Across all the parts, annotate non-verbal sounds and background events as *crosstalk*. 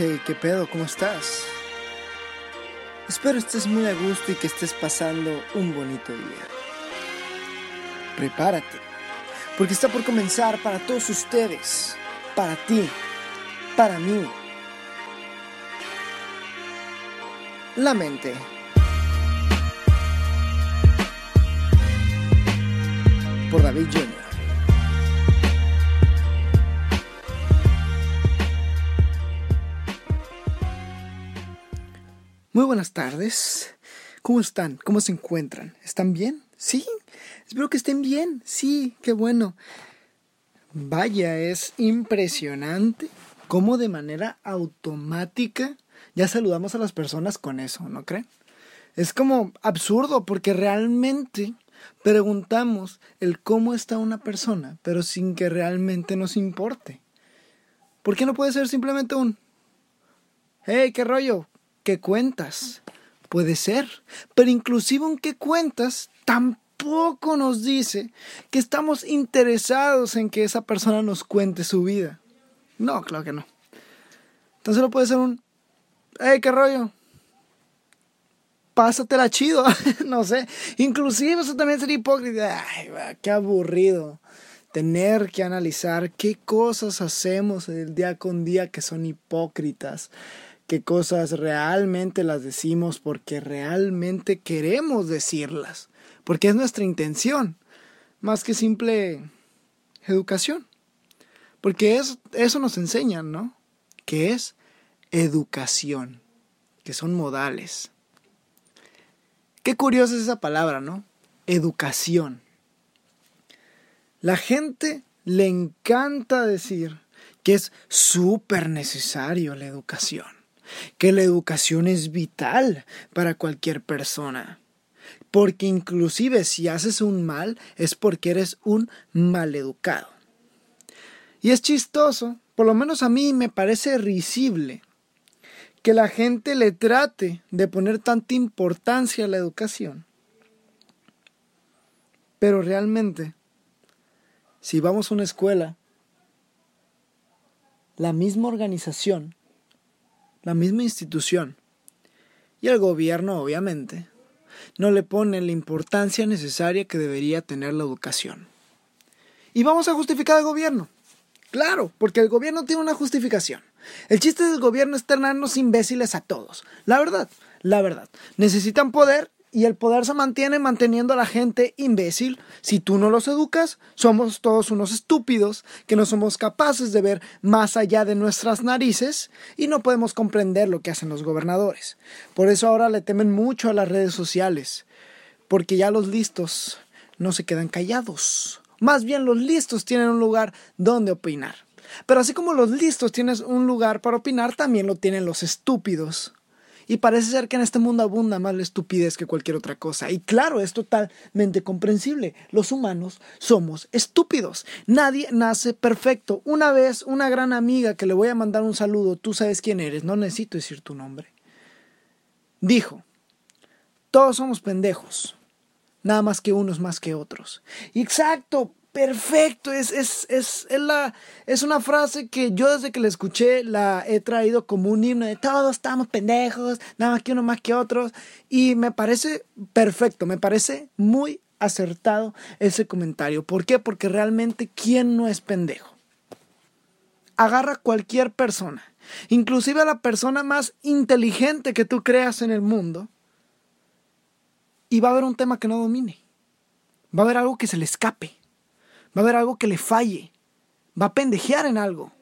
¿qué pedo? ¿Cómo estás? Espero estés muy a gusto y que estés pasando un bonito día. Prepárate, porque está por comenzar para todos ustedes, para ti, para mí. La mente. Por David Jr. Muy buenas tardes. ¿Cómo están? ¿Cómo se encuentran? ¿Están bien? Sí. Espero que estén bien. Sí, qué bueno. Vaya, es impresionante cómo de manera automática ya saludamos a las personas con eso, ¿no creen? Es como absurdo porque realmente preguntamos el cómo está una persona, pero sin que realmente nos importe. ¿Por qué no puede ser simplemente un Hey, qué rollo? ¿Qué cuentas? Puede ser, pero inclusive un qué cuentas tampoco nos dice que estamos interesados en que esa persona nos cuente su vida. No, claro que no. Entonces lo puede ser un hey, qué rollo. Pásatela chido, *laughs* no sé. Inclusive eso también sería hipócrita. Ay, qué aburrido tener que analizar qué cosas hacemos el día con día que son hipócritas qué cosas realmente las decimos porque realmente queremos decirlas, porque es nuestra intención, más que simple educación. Porque es, eso nos enseñan, ¿no? Que es educación, que son modales. Qué curiosa es esa palabra, ¿no? Educación. La gente le encanta decir que es súper necesario la educación que la educación es vital para cualquier persona. Porque inclusive si haces un mal es porque eres un maleducado. Y es chistoso, por lo menos a mí me parece risible, que la gente le trate de poner tanta importancia a la educación. Pero realmente, si vamos a una escuela, la misma organización la misma institución y el gobierno, obviamente, no le pone la importancia necesaria que debería tener la educación. Y vamos a justificar al gobierno. Claro, porque el gobierno tiene una justificación. El chiste del gobierno es tenernos imbéciles a todos. La verdad, la verdad. Necesitan poder y el poder se mantiene manteniendo a la gente imbécil. Si tú no los educas, somos todos unos estúpidos que no somos capaces de ver más allá de nuestras narices y no podemos comprender lo que hacen los gobernadores. Por eso ahora le temen mucho a las redes sociales, porque ya los listos no se quedan callados. Más bien los listos tienen un lugar donde opinar. Pero así como los listos tienen un lugar para opinar, también lo tienen los estúpidos. Y parece ser que en este mundo abunda más la estupidez que cualquier otra cosa. Y claro, es totalmente comprensible. Los humanos somos estúpidos. Nadie nace perfecto. Una vez, una gran amiga que le voy a mandar un saludo, tú sabes quién eres, no necesito decir tu nombre, dijo, todos somos pendejos. Nada más que unos más que otros. Exacto, perfecto, es, es, es, es, la, es una frase que yo desde que la escuché la he traído como un himno de todos estamos pendejos, nada más que uno más que otros, y me parece perfecto, me parece muy acertado ese comentario. ¿Por qué? Porque realmente, ¿quién no es pendejo? Agarra cualquier persona, inclusive a la persona más inteligente que tú creas en el mundo, y va a haber un tema que no domine, va a haber algo que se le escape va a haber algo que le falle, va a pendejear en algo.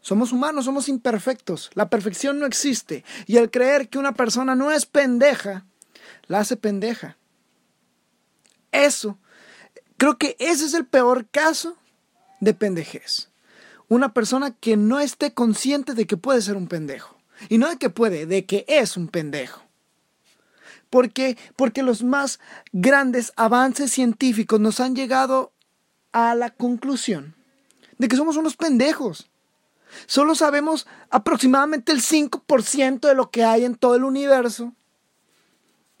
Somos humanos, somos imperfectos, la perfección no existe y el creer que una persona no es pendeja, la hace pendeja. Eso, creo que ese es el peor caso de pendejez. Una persona que no esté consciente de que puede ser un pendejo. Y no de que puede, de que es un pendejo. ¿Por qué? Porque los más grandes avances científicos nos han llegado a la conclusión de que somos unos pendejos. Solo sabemos aproximadamente el 5% de lo que hay en todo el universo.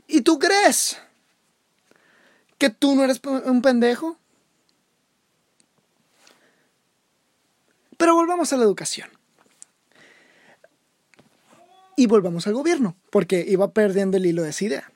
¿Y tú crees que tú no eres un pendejo? Pero volvamos a la educación. Y volvamos al gobierno, porque iba perdiendo el hilo de esa idea.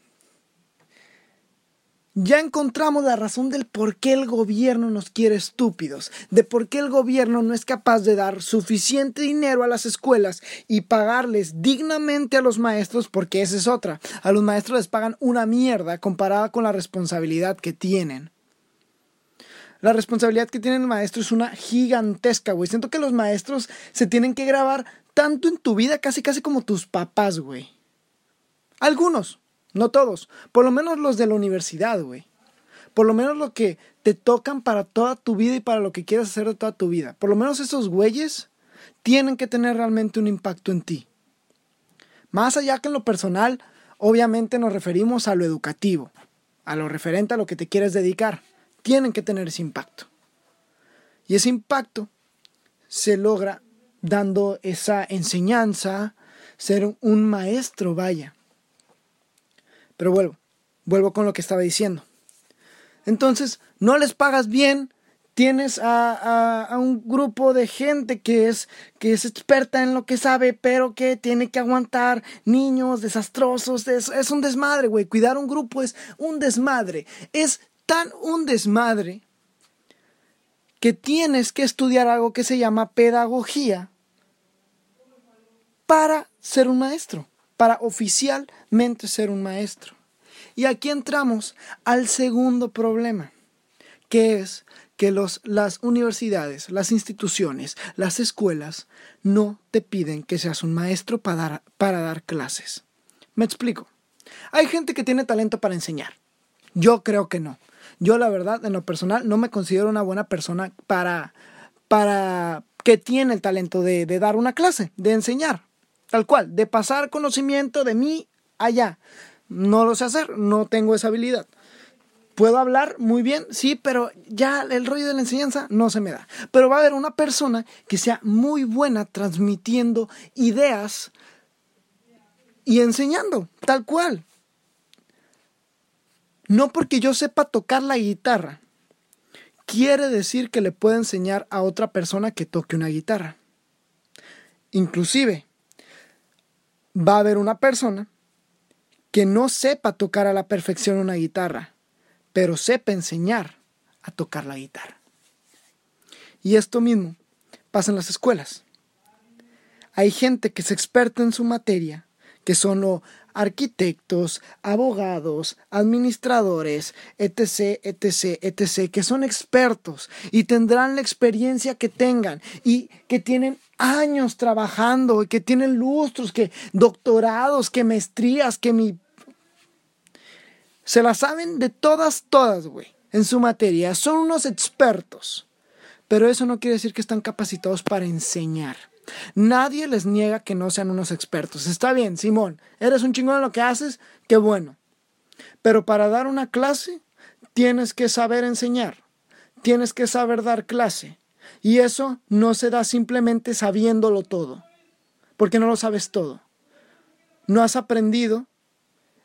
Ya encontramos la razón del por qué el gobierno nos quiere estúpidos, de por qué el gobierno no es capaz de dar suficiente dinero a las escuelas y pagarles dignamente a los maestros, porque esa es otra. A los maestros les pagan una mierda comparada con la responsabilidad que tienen. La responsabilidad que tiene el maestro es una gigantesca, güey. Siento que los maestros se tienen que grabar tanto en tu vida, casi casi como tus papás, güey. Algunos, no todos. Por lo menos los de la universidad, güey. Por lo menos lo que te tocan para toda tu vida y para lo que quieras hacer de toda tu vida. Por lo menos esos güeyes tienen que tener realmente un impacto en ti. Más allá que en lo personal, obviamente nos referimos a lo educativo, a lo referente a lo que te quieres dedicar tienen que tener ese impacto. Y ese impacto se logra dando esa enseñanza, ser un maestro, vaya. Pero vuelvo, vuelvo con lo que estaba diciendo. Entonces, no les pagas bien, tienes a, un grupo de gente que es, que es experta en lo que sabe, pero que tiene que aguantar niños desastrosos. Es, es un desmadre, güey. Cuidar un grupo es un desmadre. Es tan un desmadre que tienes que estudiar algo que se llama pedagogía para ser un maestro, para oficialmente ser un maestro. Y aquí entramos al segundo problema, que es que los, las universidades, las instituciones, las escuelas no te piden que seas un maestro para dar, para dar clases. Me explico. Hay gente que tiene talento para enseñar. Yo creo que no. Yo la verdad, en lo personal, no me considero una buena persona para, para que tiene el talento de, de dar una clase, de enseñar, tal cual, de pasar conocimiento de mí allá. No lo sé hacer, no tengo esa habilidad. Puedo hablar muy bien, sí, pero ya el rollo de la enseñanza no se me da. Pero va a haber una persona que sea muy buena transmitiendo ideas y enseñando, tal cual. No porque yo sepa tocar la guitarra, quiere decir que le puedo enseñar a otra persona que toque una guitarra. Inclusive, va a haber una persona que no sepa tocar a la perfección una guitarra, pero sepa enseñar a tocar la guitarra. Y esto mismo pasa en las escuelas. Hay gente que es experta en su materia, que son arquitectos, abogados, administradores, etc., etc., etc., que son expertos y tendrán la experiencia que tengan y que tienen años trabajando y que tienen lustros, que doctorados, que maestrías, que mi... Se la saben de todas, todas, güey, en su materia. Son unos expertos. Pero eso no quiere decir que están capacitados para enseñar. Nadie les niega que no sean unos expertos. Está bien, Simón, eres un chingón en lo que haces, qué bueno. Pero para dar una clase, tienes que saber enseñar, tienes que saber dar clase. Y eso no se da simplemente sabiéndolo todo, porque no lo sabes todo. No has aprendido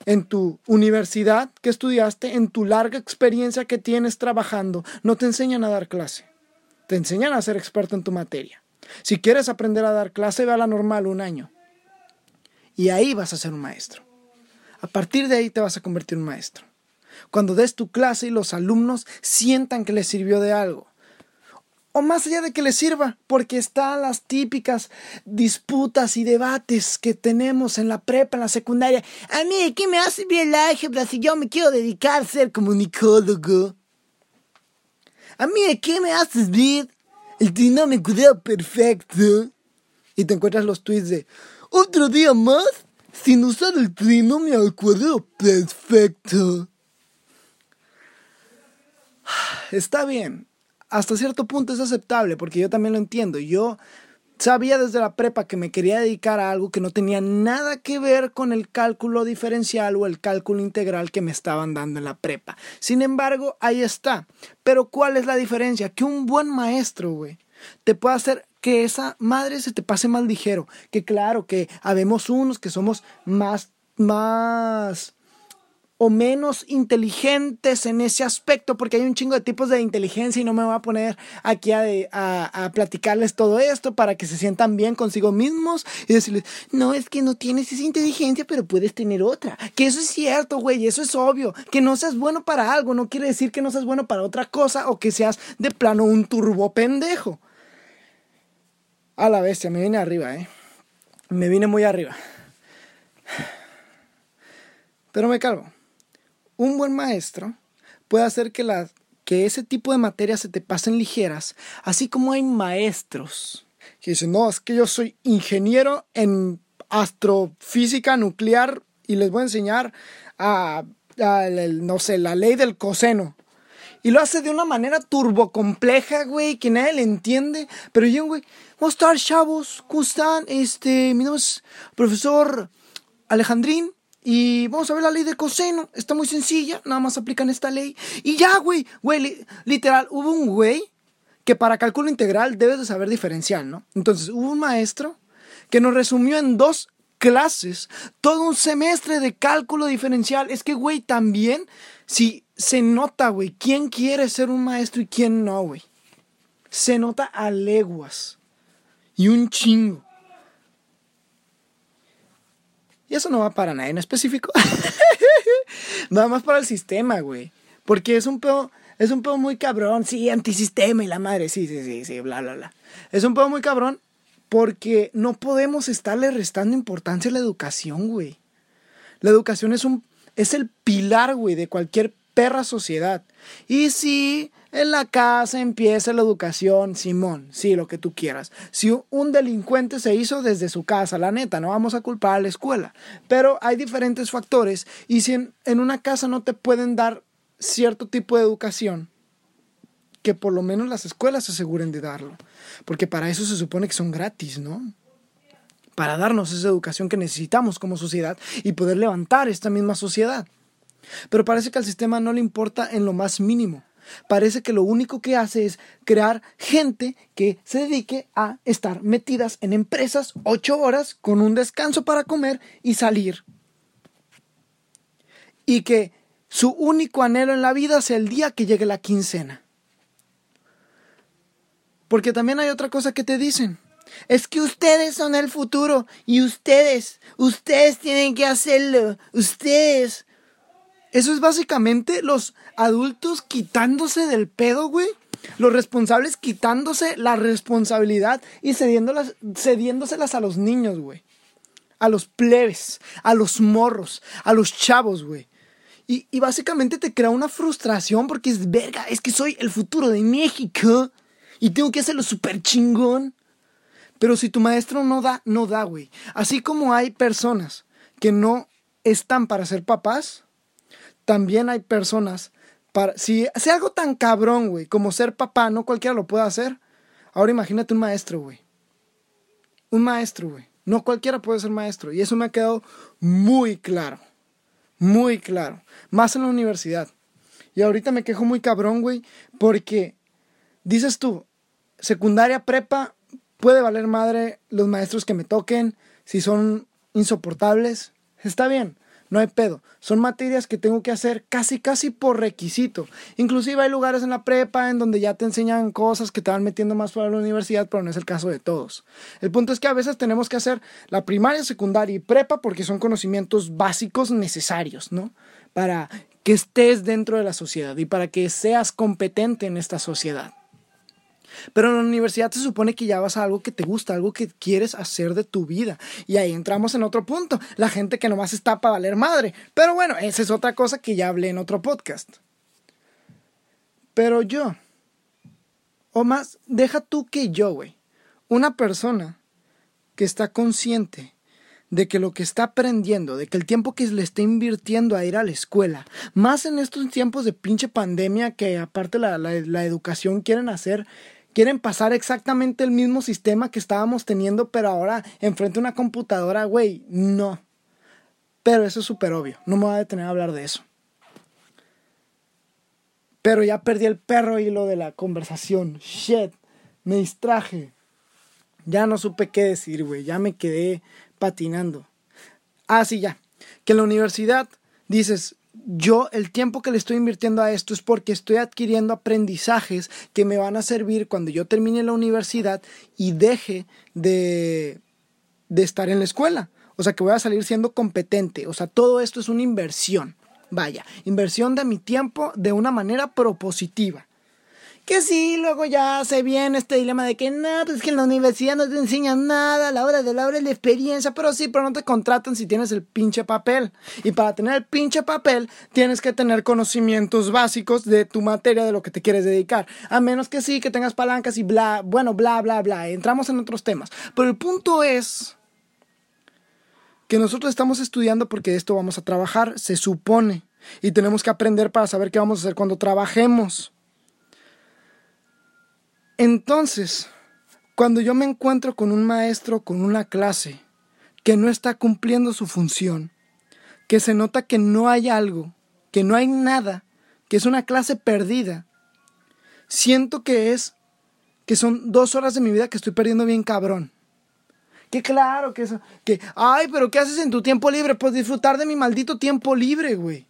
en tu universidad que estudiaste, en tu larga experiencia que tienes trabajando, no te enseñan a dar clase, te enseñan a ser experto en tu materia. Si quieres aprender a dar clase, ve a la normal un año. Y ahí vas a ser un maestro. A partir de ahí te vas a convertir en un maestro. Cuando des tu clase y los alumnos sientan que les sirvió de algo. O más allá de que les sirva, porque están las típicas disputas y debates que tenemos en la prepa, en la secundaria. A mí, ¿qué me hace bien el álgebra si yo me quiero dedicar a ser comunicólogo? A mí, ¿qué me haces bien el dinámico queda perfecto. Y te encuentras los tweets de otro día más sin usar el trinomio al cuadrado perfecto. *sighs* Está bien. Hasta cierto punto es aceptable porque yo también lo entiendo. Yo Sabía desde la prepa que me quería dedicar a algo que no tenía nada que ver con el cálculo diferencial o el cálculo integral que me estaban dando en la prepa. Sin embargo, ahí está. Pero ¿cuál es la diferencia? Que un buen maestro, güey, te puede hacer que esa madre se te pase más ligero. Que claro, que habemos unos que somos más, más o menos inteligentes en ese aspecto, porque hay un chingo de tipos de inteligencia y no me voy a poner aquí a, a, platicarles todo esto para que se sientan bien consigo mismos y decirles, no, es que no tienes esa inteligencia, pero puedes tener otra. Que eso es cierto, güey, eso es obvio. Que no seas bueno para algo no quiere decir que no seas bueno para otra cosa o que seas de plano un turbo pendejo. A la bestia, me viene arriba, eh. Me vine muy arriba. Pero me calvo un buen maestro puede hacer que, que ese tipo de materias se te pasen ligeras, así como hay maestros que dicen, no, es que yo soy ingeniero en astrofísica nuclear y les voy a enseñar a, no sé, la ley del coseno. Y lo hace de una manera turbocompleja, güey, que nadie le entiende. Pero yo, güey, ¿cómo están, chavos? ¿Cómo están? Este, mi nombre es profesor Alejandrín. Y vamos a ver la ley de coseno. Está muy sencilla. Nada más aplican esta ley. Y ya, güey. Güey, literal, hubo un güey que para cálculo integral debes de saber diferencial, ¿no? Entonces, hubo un maestro que nos resumió en dos clases todo un semestre de cálculo diferencial. Es que, güey, también, si se nota, güey, quién quiere ser un maestro y quién no, güey. Se nota a leguas. Y un chingo. Y eso no va para nadie en específico. *laughs* va más para el sistema, güey. Porque es un pedo, es un pedo muy cabrón. Sí, antisistema y la madre. Sí, sí, sí, sí, bla, bla, bla. Es un pedo muy cabrón porque no podemos estarle restando importancia a la educación, güey. La educación es un, es el pilar, güey, de cualquier perra sociedad. Y sí, en la casa empieza la educación, Simón, sí, lo que tú quieras. Si un delincuente se hizo desde su casa, la neta, no vamos a culpar a la escuela. Pero hay diferentes factores y si en, una casa no te pueden dar cierto tipo de educación, que por lo menos las escuelas se aseguren de darlo. Porque para eso se supone que son gratis, ¿no? Para darnos esa educación que necesitamos como sociedad y poder levantar esta misma sociedad. Pero parece que al sistema no le importa en lo más mínimo parece que lo único que hace es crear gente que se dedique a estar metidas en empresas ocho horas con un descanso para comer y salir. Y que su único anhelo en la vida sea el día que llegue la quincena. Porque también hay otra cosa que te dicen. Es que ustedes son el futuro y ustedes, ustedes tienen que hacerlo. Ustedes, eso es básicamente los adultos quitándose del pedo, güey. Los responsables quitándose la responsabilidad y cediéndolas, cediéndoselas a los niños, güey. A los plebes, a los morros, a los chavos, güey. Y, y, básicamente te crea una frustración porque es verga, es que soy el futuro de México y tengo que hacerlo súper chingón. Pero si tu maestro no da, no da, güey. Así como hay personas que no están para ser papás, también hay personas para si hace algo tan cabrón, güey, como ser papá, no cualquiera lo puede hacer. Ahora imagínate un maestro, güey. Un maestro, güey. No cualquiera puede ser maestro. Y eso me ha quedado muy claro. Muy claro. Más en la universidad. Y ahorita me quejo muy cabrón, güey, porque dices tú, secundaria, prepa, puede valer madre los maestros que me toquen, si son insoportables. Está bien no hay pedo. Son materias que tengo que hacer casi, casi por requisito. Inclusive hay lugares en la prepa en donde ya te enseñan cosas que te van metiendo más para la universidad, pero no es el caso de todos. El punto es que a veces tenemos que hacer la primaria, secundaria y prepa porque son conocimientos básicos necesarios, ¿no? Para que estés dentro de la sociedad y para que seas competente en esta sociedad. Pero en la universidad se supone que ya vas a algo que te gusta, algo que quieres hacer de tu vida. Y ahí entramos en otro punto, la gente que nomás está para valer madre. Pero bueno, esa es otra cosa que ya hablé en otro podcast. Pero yo, o más, deja tú que yo, güey, una persona que está consciente de que lo que está aprendiendo, de que el tiempo que le está invirtiendo a ir a la escuela, más en estos tiempos de pinche pandemia que aparte la, la educación quieren hacer quieren pasar exactamente el mismo sistema que estábamos teniendo, pero ahora enfrente a una computadora, güey, no. Pero eso es súper obvio, no me voy a detener a hablar de eso. Pero ya perdí el perro hilo de la conversación. Shit, me distraje. Ya no supe qué decir, güey, ya me quedé patinando. Ah, sí, ya. Que en la universidad dices, yo el tiempo que le estoy invirtiendo a esto es porque estoy adquiriendo aprendizajes que me van a servir cuando yo termine la universidad y deje de, de estar en la escuela. O sea, que voy a salir siendo competente. O sea, todo esto es una inversión. Vaya, inversión de mi tiempo de una manera propositiva. Que sí, luego ya se viene este dilema de que no, pues es que en la universidad no te enseñan nada, la hora de la hora es la experiencia, pero sí, pero no te contratan si tienes el pinche papel. Y para tener el pinche papel tienes que tener conocimientos básicos de tu materia, de lo que te quieres dedicar. A menos que sí, que tengas palancas y bla, bueno, bla, bla, bla. Entramos en otros temas. Pero el punto es que nosotros estamos estudiando porque esto vamos a trabajar, se supone. Y tenemos que aprender para saber qué vamos a hacer cuando trabajemos. Entonces, cuando yo me encuentro con un maestro, con una clase, que no está cumpliendo su función, que se nota que no hay algo, que no hay nada, que es una clase perdida, siento que es, que son dos horas de mi vida que estoy perdiendo bien cabrón. Que claro, que eso, que, ay, pero ¿qué haces en tu tiempo libre? Pues disfrutar de mi maldito tiempo libre, güey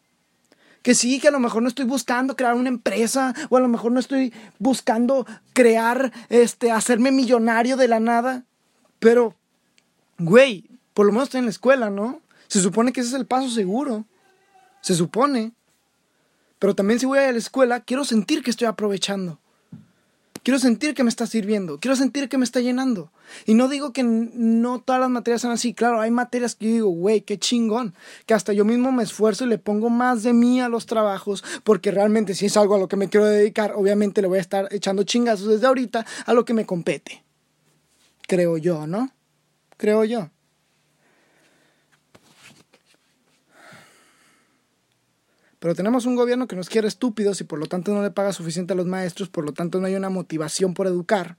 que sí, que a lo mejor no estoy buscando crear una empresa o a lo mejor no estoy buscando crear, este, hacerme millonario de la nada, pero, güey, por lo menos estoy en la escuela, ¿no? Se supone que ese es el paso seguro, se supone, pero también si voy a la escuela, quiero sentir que estoy aprovechando. Quiero sentir que me está sirviendo, quiero sentir que me está llenando. Y no digo que no todas las materias son así, claro, hay materias que yo digo, güey, qué chingón, que hasta yo mismo me esfuerzo y le pongo más de mí a los trabajos, porque realmente si es algo a lo que me quiero dedicar, obviamente le voy a estar echando chingazos desde ahorita a lo que me compete. Creo yo, ¿no? Creo yo. Pero tenemos un gobierno que nos quiere estúpidos y por lo tanto no le paga suficiente a los maestros, por lo tanto no hay una motivación por educar.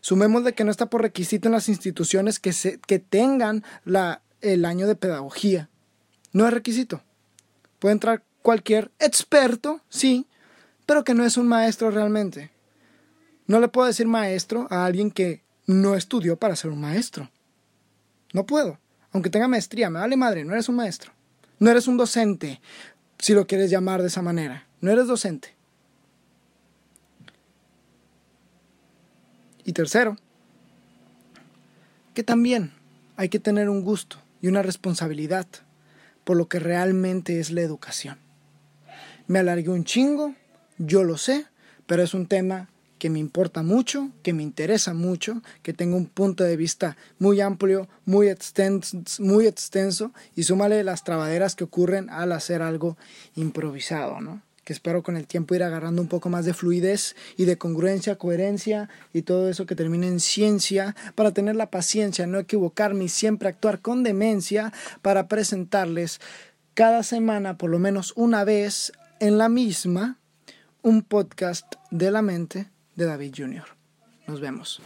Sumemos de que no está por requisito en las instituciones que, se, que tengan el año de pedagogía. No es requisito. Puede entrar cualquier experto, sí, pero que no es un maestro realmente. No le puedo decir maestro a alguien que no estudió para ser un maestro. No puedo. Aunque tenga maestría, me vale madre, no eres un maestro. No eres un docente, si lo quieres llamar de esa manera. No eres docente. Y tercero, que también hay que tener un gusto y una responsabilidad por lo que realmente es la educación. Me alargué un chingo, yo lo sé, pero es un tema que me importa mucho, que me interesa mucho, que tengo un punto de vista muy amplio, muy extenso, muy extenso y súmale las trabaderas que ocurren al hacer algo improvisado, ¿no? que espero con el tiempo ir agarrando un poco más de fluidez y de congruencia, coherencia y todo eso que termine en ciencia para tener la paciencia, no equivocarme y siempre actuar con demencia para presentarles cada semana, por lo menos una vez en la misma, un podcast de la mente de David Jr. Nos vemos.